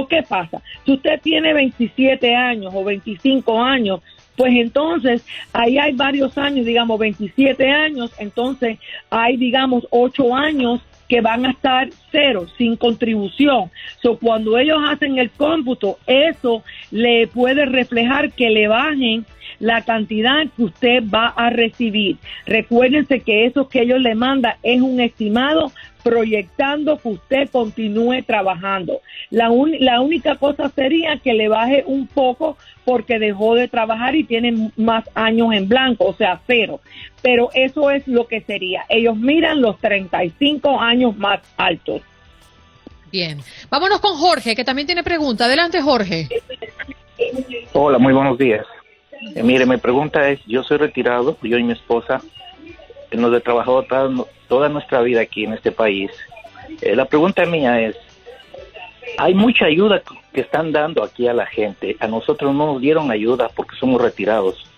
¿Qué pasa? Si usted tiene 27 años o 25 años, pues entonces ahí hay varios años, digamos 27 años, entonces hay digamos 8 años que van a estar cero, sin contribución. So, cuando ellos hacen el cómputo, eso le puede reflejar que le bajen la cantidad que usted va a recibir. Recuérdense que eso que ellos le mandan es un estimado proyectando que usted continúe trabajando. La, la única cosa sería que le baje un poco porque dejó de trabajar y tiene más años en blanco, o sea, cero. Pero eso es lo que sería. Ellos miran los 35 años más altos. Bien. Vámonos con Jorge, que también tiene pregunta. Adelante, Jorge. Hola, muy buenos días. Eh, mire, mi pregunta es, yo soy retirado, yo y mi esposa nos he trabajado toda, nuestra vida aquí en este país. Eh, la pregunta mía es, hay mucha ayuda que están dando aquí a la gente. A nosotros no nos dieron ayuda porque somos retirados.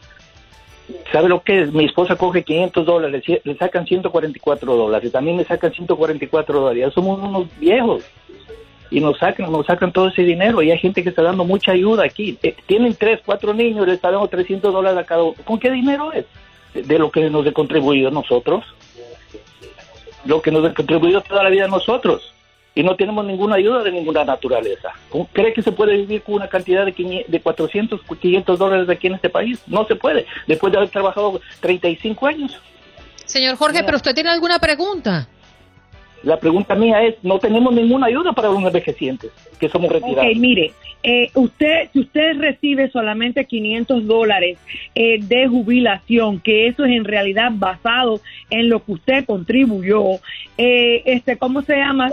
¿Sabe lo que es? Mi esposa coge 500 dólares, le sacan 144 dólares, también le sacan 144 dólares. Ya somos unos viejos y nos sacan, nos sacan todo ese dinero y hay gente que está dando mucha ayuda aquí. Eh, tienen tres, cuatro niños, les están dando 300 dólares a cada uno. ¿Con qué dinero es? De lo que nos ha contribuido nosotros. Lo que nos ha contribuido toda la vida nosotros. Y no tenemos ninguna ayuda de ninguna naturaleza. ¿Cree que se puede vivir con una cantidad de, de 400, 500 dólares aquí en este país? No se puede. Después de haber trabajado 35 años. Señor Jorge, ¿pero usted tiene alguna pregunta? La pregunta mía es, no tenemos ninguna ayuda para los envejecientes, que somos retirados. Ok, mire, eh, usted, si usted recibe solamente 500 dólares eh, de jubilación, que eso es en realidad basado en lo que usted contribuyó, eh, este, ¿cómo se llama?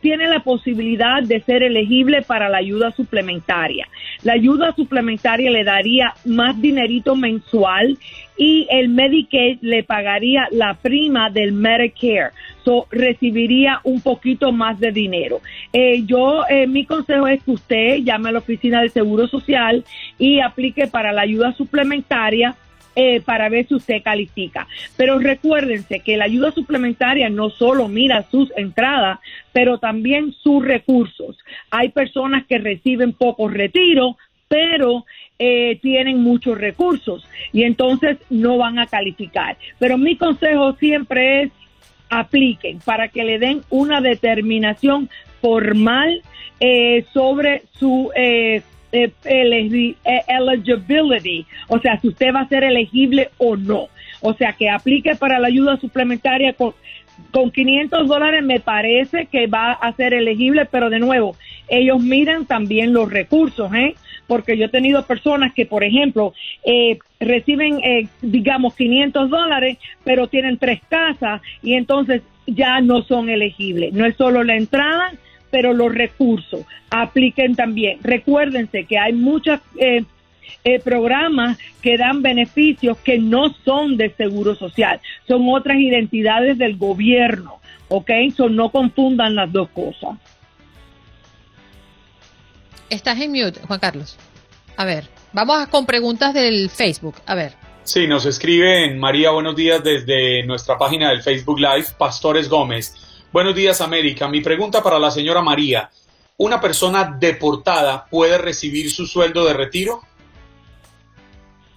tiene la posibilidad de ser elegible para la ayuda suplementaria. La ayuda suplementaria le daría más dinerito mensual y el Medicaid le pagaría la prima del Medicare. So, recibiría un poquito más de dinero. Eh, yo, eh, mi consejo es que usted llame a la oficina del Seguro Social y aplique para la ayuda suplementaria eh, para ver si usted califica. Pero recuérdense que la ayuda suplementaria no solo mira sus entradas, pero también sus recursos. Hay personas que reciben pocos retiros, pero eh, tienen muchos recursos y entonces no van a calificar. Pero mi consejo siempre es apliquen para que le den una determinación formal eh, sobre su eh, eligibility, o sea, si usted va a ser elegible o no. O sea, que aplique para la ayuda suplementaria con, con 500 dólares me parece que va a ser elegible, pero de nuevo, ellos miran también los recursos, ¿eh? Porque yo he tenido personas que, por ejemplo, eh, reciben, eh, digamos, 500 dólares, pero tienen tres casas y entonces ya no son elegibles. No es solo la entrada, pero los recursos apliquen también. Recuérdense que hay muchos eh, programas que dan beneficios que no son de seguro social, son otras identidades del gobierno, ¿ok? So no confundan las dos cosas. Estás en mute, Juan Carlos. A ver, vamos con preguntas del Facebook. A ver. Sí, nos escriben María, buenos días desde nuestra página del Facebook Live, Pastores Gómez. Buenos días, América. Mi pregunta para la señora María. ¿Una persona deportada puede recibir su sueldo de retiro?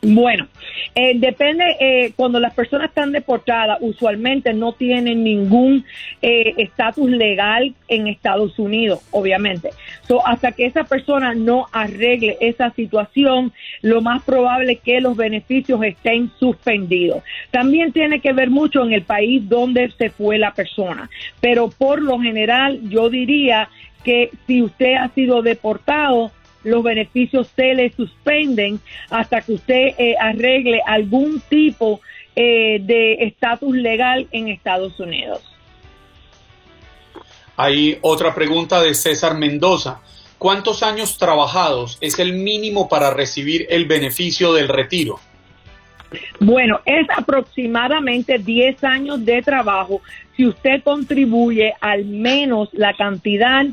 Bueno, eh, depende, eh, cuando las personas están deportadas, usualmente no tienen ningún eh, estatus legal en Estados Unidos, obviamente. So, hasta que esa persona no arregle esa situación, lo más probable es que los beneficios estén suspendidos. También tiene que ver mucho en el país donde se fue la persona, pero por lo general yo diría que si usted ha sido deportado, los beneficios se le suspenden hasta que usted eh, arregle algún tipo eh, de estatus legal en Estados Unidos. Hay otra pregunta de César Mendoza. ¿Cuántos años trabajados es el mínimo para recibir el beneficio del retiro? Bueno, es aproximadamente 10 años de trabajo si usted contribuye al menos la cantidad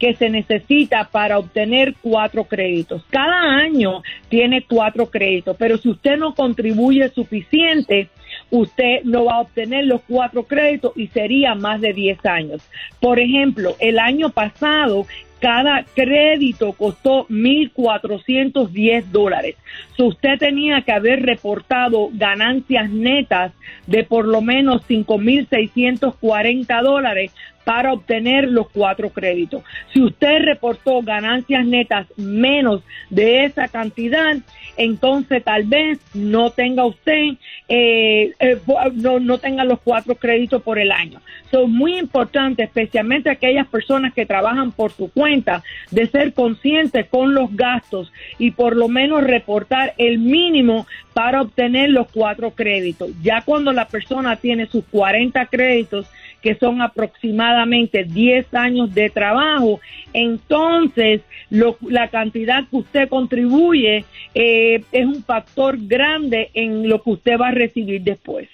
que se necesita para obtener cuatro créditos. Cada año tiene cuatro créditos, pero si usted no contribuye suficiente, usted no va a obtener los cuatro créditos y sería más de 10 años. Por ejemplo, el año pasado cada crédito costó 1.410 dólares. So, usted tenía que haber reportado ganancias netas de por lo menos 5.640 dólares para obtener los cuatro créditos. Si usted reportó ganancias netas menos de esa cantidad, entonces tal vez no tenga usted, eh, eh, no, no tenga los cuatro créditos por el año. Son muy importante, especialmente aquellas personas que trabajan por su cuenta, de ser conscientes con los gastos y por lo menos reportar el mínimo para obtener los cuatro créditos. Ya cuando la persona tiene sus 40 créditos, que son aproximadamente 10 años de trabajo, entonces la cantidad que usted contribuye eh, es un factor grande en lo que usted va a recibir después.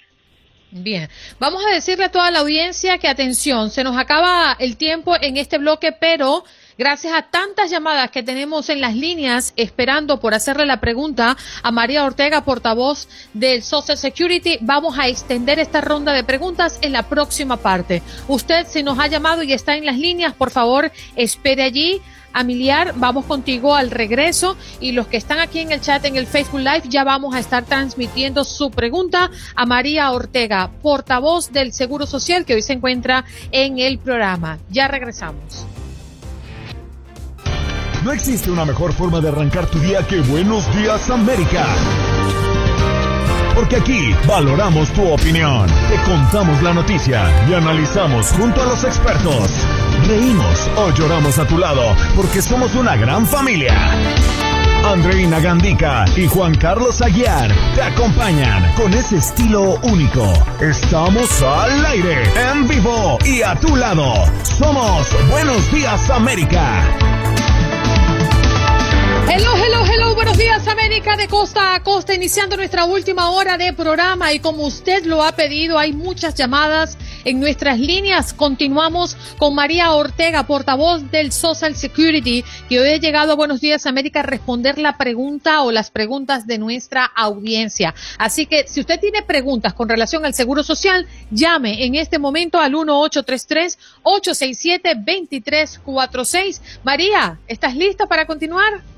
Bien, vamos a decirle a toda la audiencia que atención, se nos acaba el tiempo en este bloque, pero Gracias a tantas llamadas que tenemos en las líneas esperando por hacerle la pregunta a María Ortega, portavoz del Social Security, vamos a extender esta ronda de preguntas en la próxima parte. Usted, si nos ha llamado y está en las líneas, por favor, espere allí. Amiliar, vamos contigo al regreso y los que están aquí en el chat en el Facebook Live ya vamos a estar transmitiendo su pregunta a María Ortega, portavoz del Seguro Social que hoy se encuentra en el programa. Ya regresamos. No existe una mejor forma de arrancar tu día que Buenos Días América. Porque aquí valoramos tu opinión, te contamos la noticia y analizamos junto a los expertos. Reímos o lloramos a tu lado porque somos una gran familia. Andreina Gandica y Juan Carlos Aguiar te acompañan con ese estilo único. Estamos al aire, en vivo y a tu lado. Somos Buenos Días América. Hello, hello, hello, buenos días América de costa a costa, iniciando nuestra última hora de programa y como usted lo ha pedido, hay muchas llamadas en nuestras líneas. Continuamos con María Ortega, portavoz del Social Security, que hoy ha llegado a Buenos Días América a responder la pregunta o las preguntas de nuestra audiencia. Así que si usted tiene preguntas con relación al Seguro Social, llame en este momento al 1833-867-2346. María, ¿estás lista para continuar?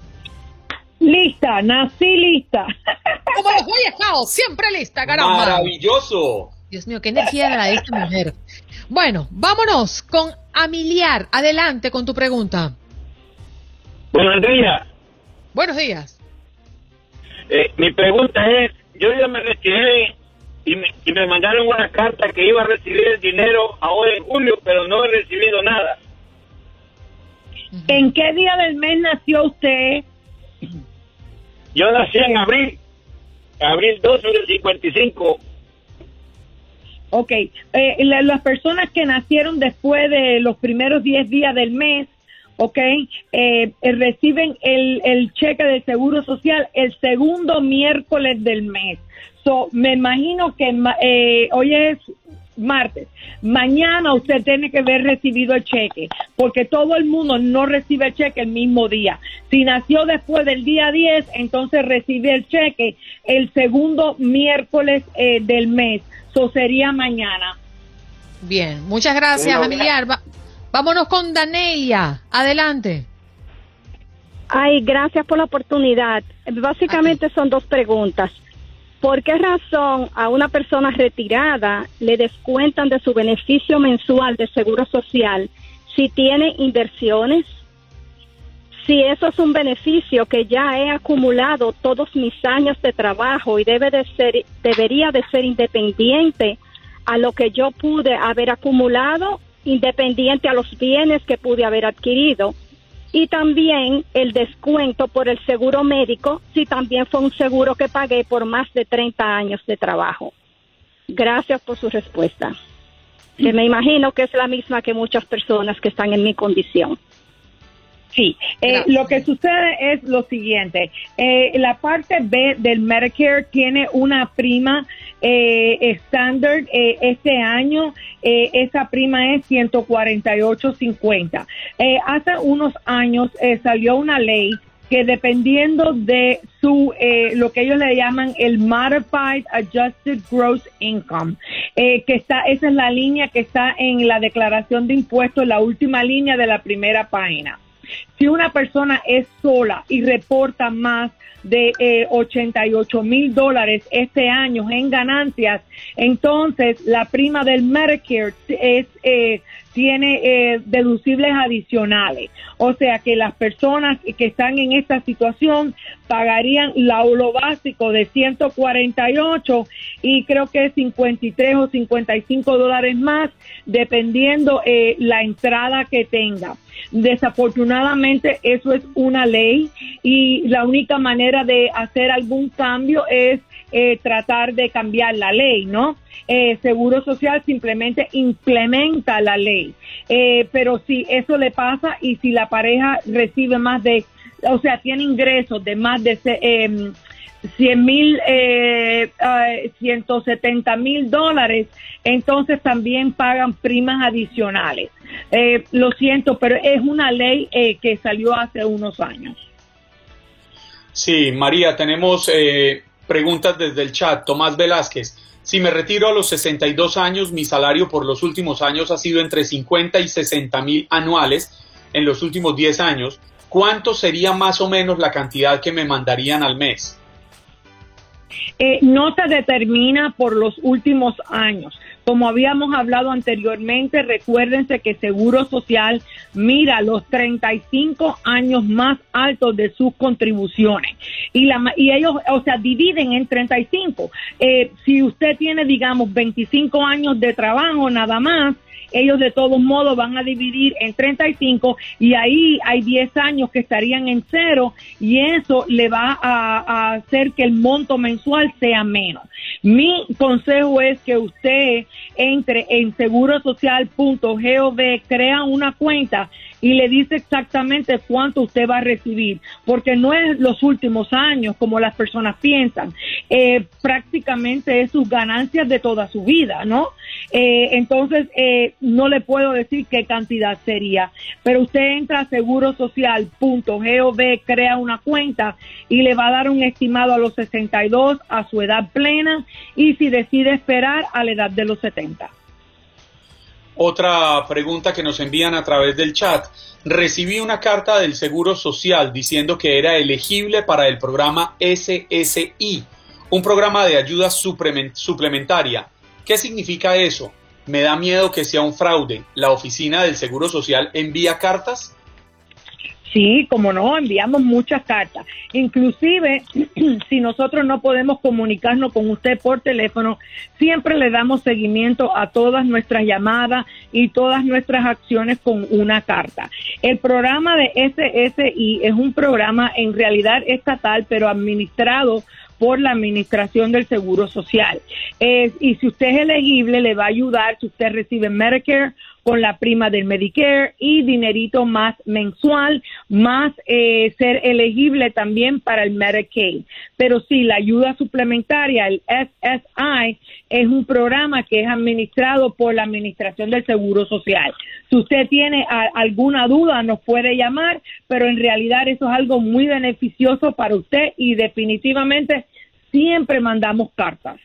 Lista, nací lista. [LAUGHS] Como los Boy Scouts, siempre lista, caramba. Maravilloso. Dios mío, qué energía da esta mujer. Bueno, vámonos con Amiliar. Adelante con tu pregunta. Buenos días. Buenos días. Eh, mi pregunta es, yo ya me retiré y me, y me mandaron una carta que iba a recibir el dinero ahora en julio, pero no he recibido nada. ¿En qué día del mes nació usted? Yo nací en abril, abril 12 del 55. Ok, eh, las personas que nacieron después de los primeros 10 días del mes, ok, eh, eh, reciben el, el cheque del Seguro Social el segundo miércoles del mes. So, me imagino que eh, hoy es martes. Mañana usted tiene que haber recibido el cheque, porque todo el mundo no recibe el cheque el mismo día. Si nació después del día 10, entonces recibe el cheque el segundo miércoles eh, del mes. Eso sería mañana. Bien, muchas gracias, familiar. vámonos con Danelia. Adelante. Ay, gracias por la oportunidad. Básicamente son dos preguntas. ¿Por qué razón a una persona retirada le descuentan de su beneficio mensual de seguro social si tiene inversiones? Si eso es un beneficio que ya he acumulado todos mis años de trabajo y debe de ser, debería de ser independiente a lo que yo pude haber acumulado, independiente a los bienes que pude haber adquirido y también el descuento por el seguro médico si también fue un seguro que pagué por más de 30 años de trabajo. Gracias por su respuesta. Que me imagino que es la misma que muchas personas que están en mi condición. Sí, eh, lo que sucede es lo siguiente, eh, la parte B del Medicare tiene una prima eh, estándar eh, este año, eh, esa prima es 148.50. Eh, hace unos años eh, salió una ley que dependiendo de su lo que ellos le llaman el modified adjusted gross income que está esa es la línea que está en la declaración de impuestos la última línea de la primera página Si una persona es sola y reporta más de eh, 88 mil dólares este año en ganancias, entonces la prima del Medicare es eh, tiene eh, deducibles adicionales. O sea que las personas que están en esta situación pagarían la, lo básico de 148 y creo que es 53 o 55 dólares más dependiendo eh, la entrada que tenga. Desafortunadamente eso es una ley y la única manera de hacer algún cambio es eh, tratar de cambiar la ley, ¿no? Eh, Seguro Social simplemente implementa la ley, eh, pero si eso le pasa y si la pareja recibe más de, o sea, tiene ingresos de más de eh, 100 mil, eh, 170 mil dólares, entonces también pagan primas adicionales. Eh, lo siento, pero es una ley eh, que salió hace unos años. Sí, María, tenemos eh, preguntas desde el chat. Tomás Velázquez. Si me retiro a los 62 años, mi salario por los últimos años ha sido entre 50 y 60 mil anuales en los últimos 10 años. ¿Cuánto sería más o menos la cantidad que me mandarían al mes? Eh, no se determina por los últimos años. Como habíamos hablado anteriormente, recuérdense que Seguro Social mira los 35 años más altos de sus contribuciones y, la, y ellos, o sea, dividen en 35. Eh, si usted tiene, digamos, 25 años de trabajo nada más, ellos de todos modos van a dividir en 35 y ahí hay 10 años que estarían en cero y eso le va a, a hacer que el monto mensual sea menos. Mi consejo es que usted entre en segurosocial.gov, crea una cuenta y le dice exactamente cuánto usted va a recibir, porque no es los últimos años como las personas piensan, eh, prácticamente es sus ganancias de toda su vida, ¿no? Eh, entonces, eh, no le puedo decir qué cantidad sería, pero usted entra a segurosocial.gov, crea una cuenta y le va a dar un estimado a los 62 a su edad plena y si decide esperar a la edad de los 70. Otra pregunta que nos envían a través del chat. Recibí una carta del Seguro Social diciendo que era elegible para el programa SSI, un programa de ayuda suplementaria. ¿Qué significa eso? Me da miedo que sea un fraude. ¿La oficina del Seguro Social envía cartas? Sí, como no, enviamos muchas cartas. Inclusive, [CLEARS THROAT] si nosotros no podemos comunicarnos con usted por teléfono, siempre le damos seguimiento a todas nuestras llamadas y todas nuestras acciones con una carta. El programa de SSI es un programa en realidad estatal, pero administrado por la Administración del Seguro Social. Y si usted es elegible, le va a ayudar si usted recibe Medicare con la prima del Medicare y dinerito más mensual, más eh, ser elegible también para el Medicaid. Pero sí, la ayuda suplementaria, el SSI, es un programa que es administrado por la Administración del Seguro Social. Si usted tiene alguna duda, nos puede llamar, pero en realidad eso es algo muy beneficioso para usted y definitivamente siempre mandamos cartas.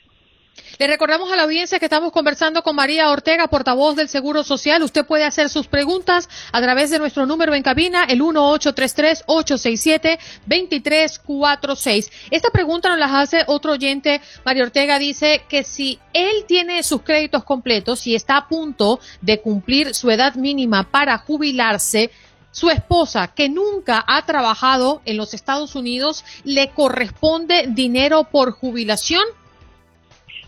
Le recordamos a la audiencia que estamos conversando con María Ortega, portavoz del Seguro Social. Usted puede hacer sus preguntas a través de nuestro número en cabina, el 1833-867-2346. Esta pregunta nos la hace otro oyente. María Ortega dice que si él tiene sus créditos completos y está a punto de cumplir su edad mínima para jubilarse, su esposa, que nunca ha trabajado en los Estados Unidos, le corresponde dinero por jubilación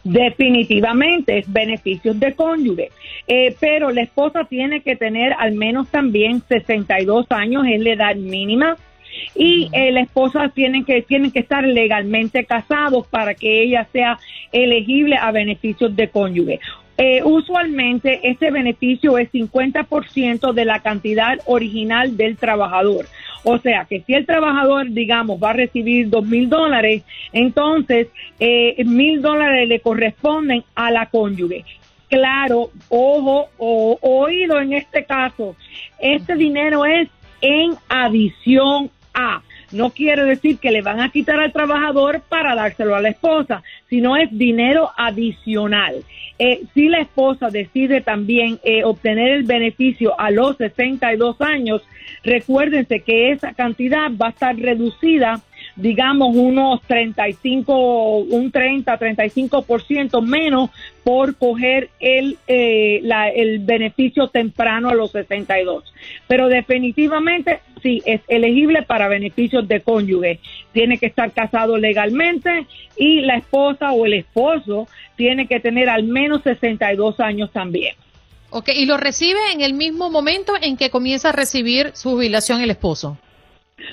Definitivamente es beneficios de cónyuge, eh, pero la esposa tiene que tener al menos también 62 años, es la edad mínima, y eh, la esposa tiene que, tienen que estar legalmente casados para que ella sea elegible a beneficios de cónyuge. Eh, usualmente este beneficio es 50% de la cantidad original del trabajador. O sea que si el trabajador, digamos, va a recibir dos mil dólares, entonces eh, mil dólares le corresponden a la cónyuge. Claro, ojo o oído en este caso, este dinero es en adición a. No quiere decir que le van a quitar al trabajador para dárselo a la esposa, sino es dinero adicional. Eh, si la esposa decide también eh, obtener el beneficio a los 62 años, recuérdense que esa cantidad va a estar reducida digamos, unos 35, un 30, 35% menos por coger el, eh, el beneficio temprano a los 62. Pero definitivamente sí, es elegible para beneficios de cónyuge. Tiene que estar casado legalmente y la esposa o el esposo tiene que tener al menos 62 años también. Ok, y lo recibe en el mismo momento en que comienza a recibir su jubilación el esposo.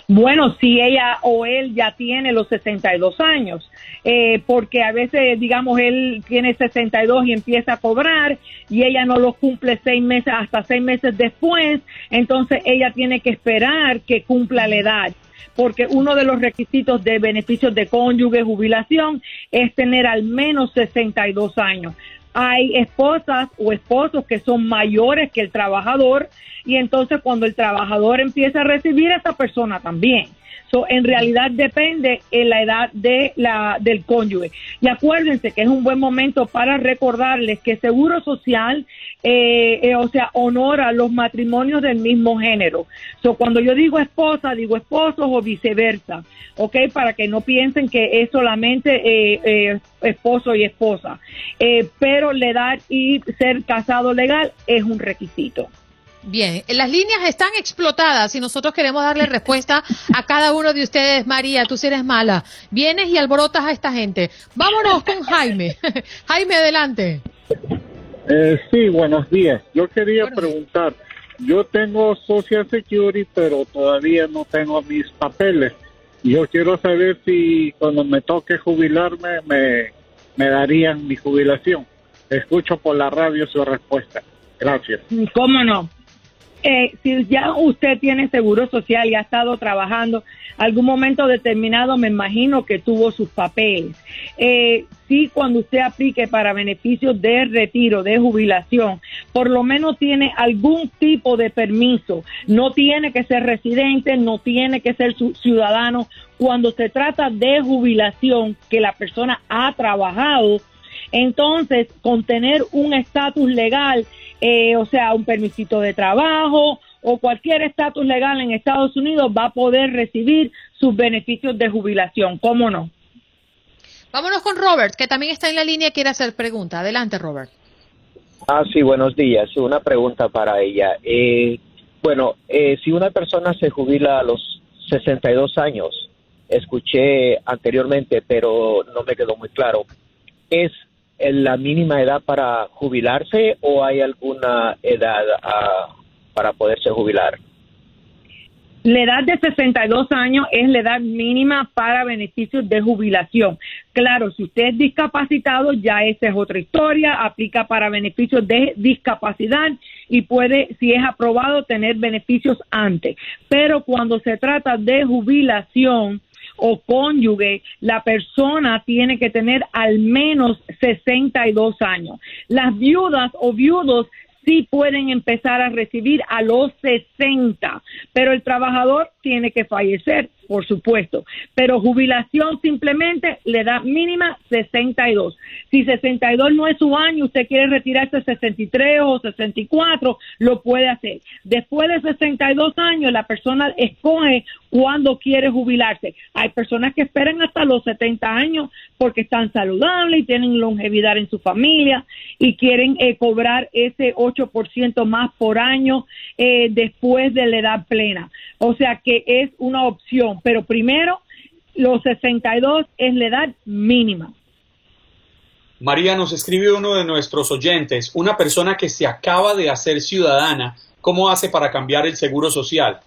Bueno, si ella o él ya tiene los 62 años, eh, porque a veces, digamos, él tiene 62 y empieza a cobrar y ella no lo cumple seis meses, hasta seis meses después, entonces ella tiene que esperar que cumpla la edad porque uno de los requisitos de beneficios de cónyuge, jubilación, es tener al menos 62 años. Hay esposas o esposos que son mayores que el trabajador y entonces cuando el trabajador empieza a recibir, esa persona también. So, en realidad depende en la edad de la, del cónyuge. Y acuérdense que es un buen momento para recordarles que Seguro Social, eh, eh, o sea, honora los matrimonios del mismo género. So, cuando yo digo esposa, digo esposos o viceversa, ¿ok? Para que no piensen que es solamente eh, esposo y esposa. pero la edad y ser casado legal es un requisito. Bien, las líneas están explotadas y nosotros queremos darle respuesta a cada uno de ustedes. María, tú si eres mala, vienes y alborotas a esta gente. Vámonos con Jaime. [LAUGHS] Jaime, adelante. Eh, sí, buenos días. Yo quería preguntar, yo tengo Social Security, pero todavía no tengo mis papeles. Yo quiero saber si cuando me toque jubilarme me, me darían mi jubilación. Escucho por la radio su respuesta. Gracias. ¿Cómo no? Eh, si ya usted tiene seguro social y ha estado trabajando algún momento determinado, me imagino que tuvo sus papeles. Eh, sí, cuando usted aplique para beneficios de retiro, de jubilación, por lo menos tiene algún tipo de permiso. No tiene que ser residente, no tiene que ser ciudadano. Cuando se trata de jubilación, que la persona ha trabajado, entonces con tener un estatus legal eh, o sea, un permisito de trabajo o cualquier estatus legal en Estados Unidos va a poder recibir sus beneficios de jubilación. ¿Cómo no? Vámonos con Robert, que también está en la línea y quiere hacer pregunta. Adelante, Robert. Ah, sí, buenos días. Una pregunta para ella. Eh, bueno, eh, si una persona se jubila a los 62 años, escuché anteriormente, pero no me quedó muy claro, ¿es la mínima edad para jubilarse o hay alguna edad ah, para poderse jubilar? La edad de 62 años es la edad mínima para beneficios de jubilación. Claro, si usted es discapacitado, ya esa es otra historia, aplica para beneficios de discapacidad y puede, si es aprobado, tener beneficios antes. Pero cuando se trata de jubilación, o cónyuge, la persona tiene que tener al menos 62 años. Las viudas o viudos sí pueden empezar a recibir a los 60, pero el trabajador tiene que fallecer, por supuesto. Pero jubilación simplemente le da mínima 62. Si 62 no es su año, usted quiere retirarse 63 o 64, lo puede hacer. Después de 62 años, la persona escoge cuándo quiere jubilarse. Hay personas que esperan hasta los 70 años porque están saludables y tienen longevidad en su familia y quieren eh, cobrar ese 8% más por año eh, después de la edad plena. O sea que es una opción, pero primero los 62 es la edad mínima. María nos escribe uno de nuestros oyentes, una persona que se acaba de hacer ciudadana, ¿cómo hace para cambiar el seguro social?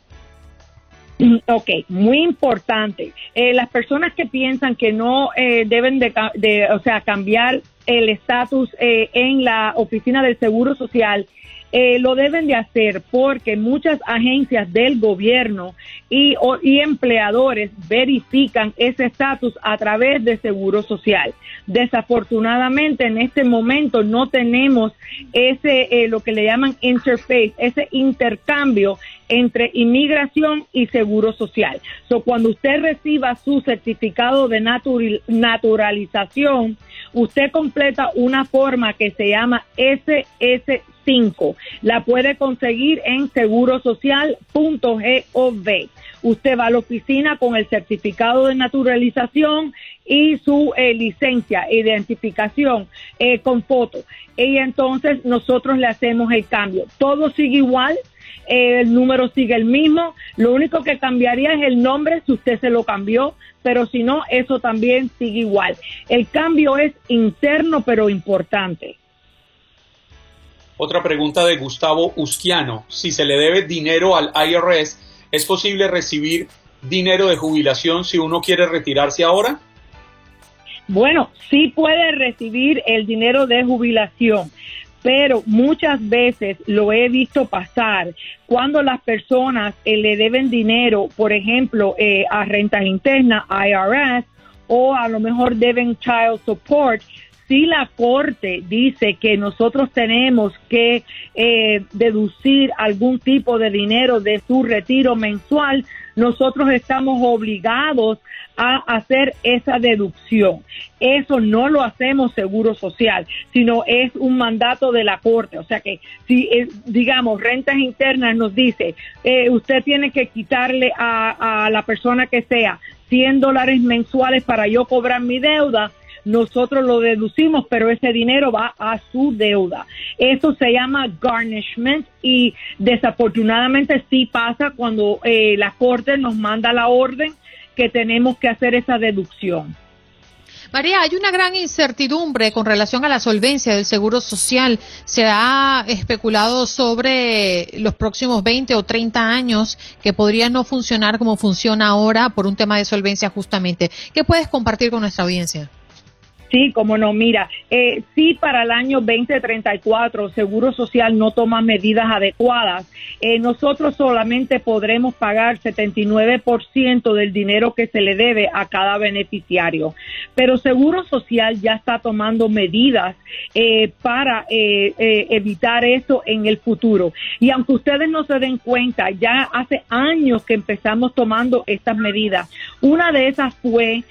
Mm, ok, muy importante. Eh, las personas que piensan que no eh, deben de, o sea, cambiar el estatus eh, en la oficina del Seguro Social, eh, lo deben de hacer porque muchas agencias del gobierno y, y empleadores verifican ese estatus a través de Seguro Social. Desafortunadamente en este momento no tenemos ese, eh, lo que le llaman interface, ese intercambio entre inmigración y seguro social. So, cuando usted reciba su certificado de naturalización, usted completa una forma que se llama SS5. La puede conseguir en segurosocial.gov. Usted va a la oficina con el certificado de naturalización y su eh, licencia, identificación eh, con foto. Y entonces nosotros le hacemos el cambio. Todo sigue igual, el número sigue el mismo, lo único que cambiaría es el nombre si usted se lo cambió, pero si no, eso también sigue igual. El cambio es interno, pero importante. Otra pregunta de Gustavo Usquiano. Si se le debe dinero al IRS, ¿es posible recibir dinero de jubilación si uno quiere retirarse ahora? Bueno, sí puede recibir el dinero de jubilación pero muchas veces lo he visto pasar cuando las personas eh, le deben dinero, por ejemplo, eh, a rentas internas, IRS, o a lo mejor deben child support. Si la corte dice que nosotros tenemos que eh, deducir algún tipo de dinero de su retiro mensual, nosotros estamos obligados a hacer esa deducción. Eso no lo hacemos seguro social, sino es un mandato de la Corte. O sea que si, eh, digamos, rentas internas nos dice, eh, usted tiene que quitarle a, a la persona que sea 100 dólares mensuales para yo cobrar mi deuda, nosotros lo deducimos, pero ese dinero va a su deuda. Eso se llama garnishment y desafortunadamente sí pasa cuando eh, la corte nos manda la orden que tenemos que hacer esa deducción. María, hay una gran incertidumbre con relación a la solvencia del Seguro Social. Se ha especulado sobre los próximos 20 o 30 años que podría no funcionar como funciona ahora por un tema de solvencia justamente. ¿Qué puedes compartir con nuestra audiencia? Sí, como no, mira, eh, si para el año 2034 Seguro Social no toma medidas adecuadas, eh, nosotros solamente podremos pagar 79% del dinero que se le debe a cada beneficiario. Pero Seguro Social ya está tomando medidas eh, para eh, evitar eso en el futuro. Y aunque ustedes no se den cuenta, ya hace años que empezamos tomando estas medidas. Una de esas fue,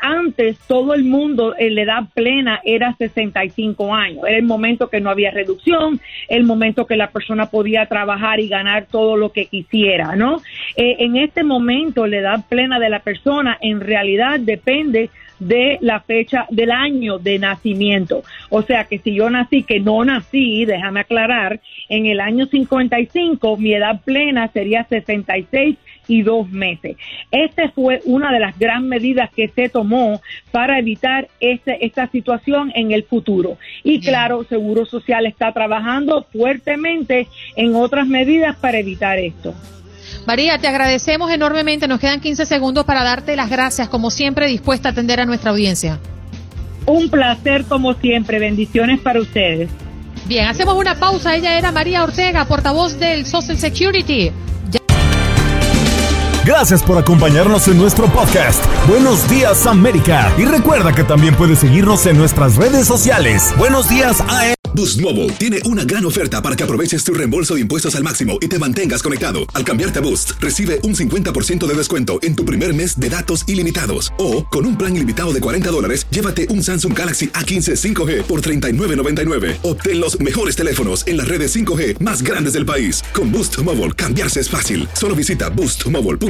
antes todo el mundo la edad plena era 65 años. Era el momento que no había reducción, el momento que la persona podía trabajar y ganar todo lo que quisiera, ¿no? Eh, en este momento, la edad plena de la persona en realidad depende de la fecha del año de nacimiento. O sea que si yo nací, que no nací, déjame aclarar, en el año 55 mi edad plena sería 66 y dos meses. Esta fue una de las gran medidas que se tomó para evitar este, esta situación en el futuro. Y claro, Seguro Social está trabajando fuertemente en otras medidas para evitar esto. María, te agradecemos enormemente. Nos quedan 15 segundos para darte las gracias, como siempre, dispuesta a atender a nuestra audiencia. Un placer, como siempre. Bendiciones para ustedes. Bien, hacemos una pausa. Ella era María Ortega, portavoz del Social Security. Gracias por acompañarnos en nuestro podcast. Buenos días América. Y recuerda que también puedes seguirnos en nuestras redes sociales. Buenos días a... Boost Mobile tiene una gran oferta para que aproveches tu reembolso de impuestos al máximo y te mantengas conectado. Al cambiarte a Boost, recibe un 50% de descuento en tu primer mes de datos ilimitados. O, con un plan ilimitado de 40 dólares, llévate un Samsung Galaxy A15 5G por $39.99. Obtén los mejores teléfonos en las redes 5G más grandes del país. Con Boost Mobile, cambiarse es fácil. Solo visita boostmobile.com.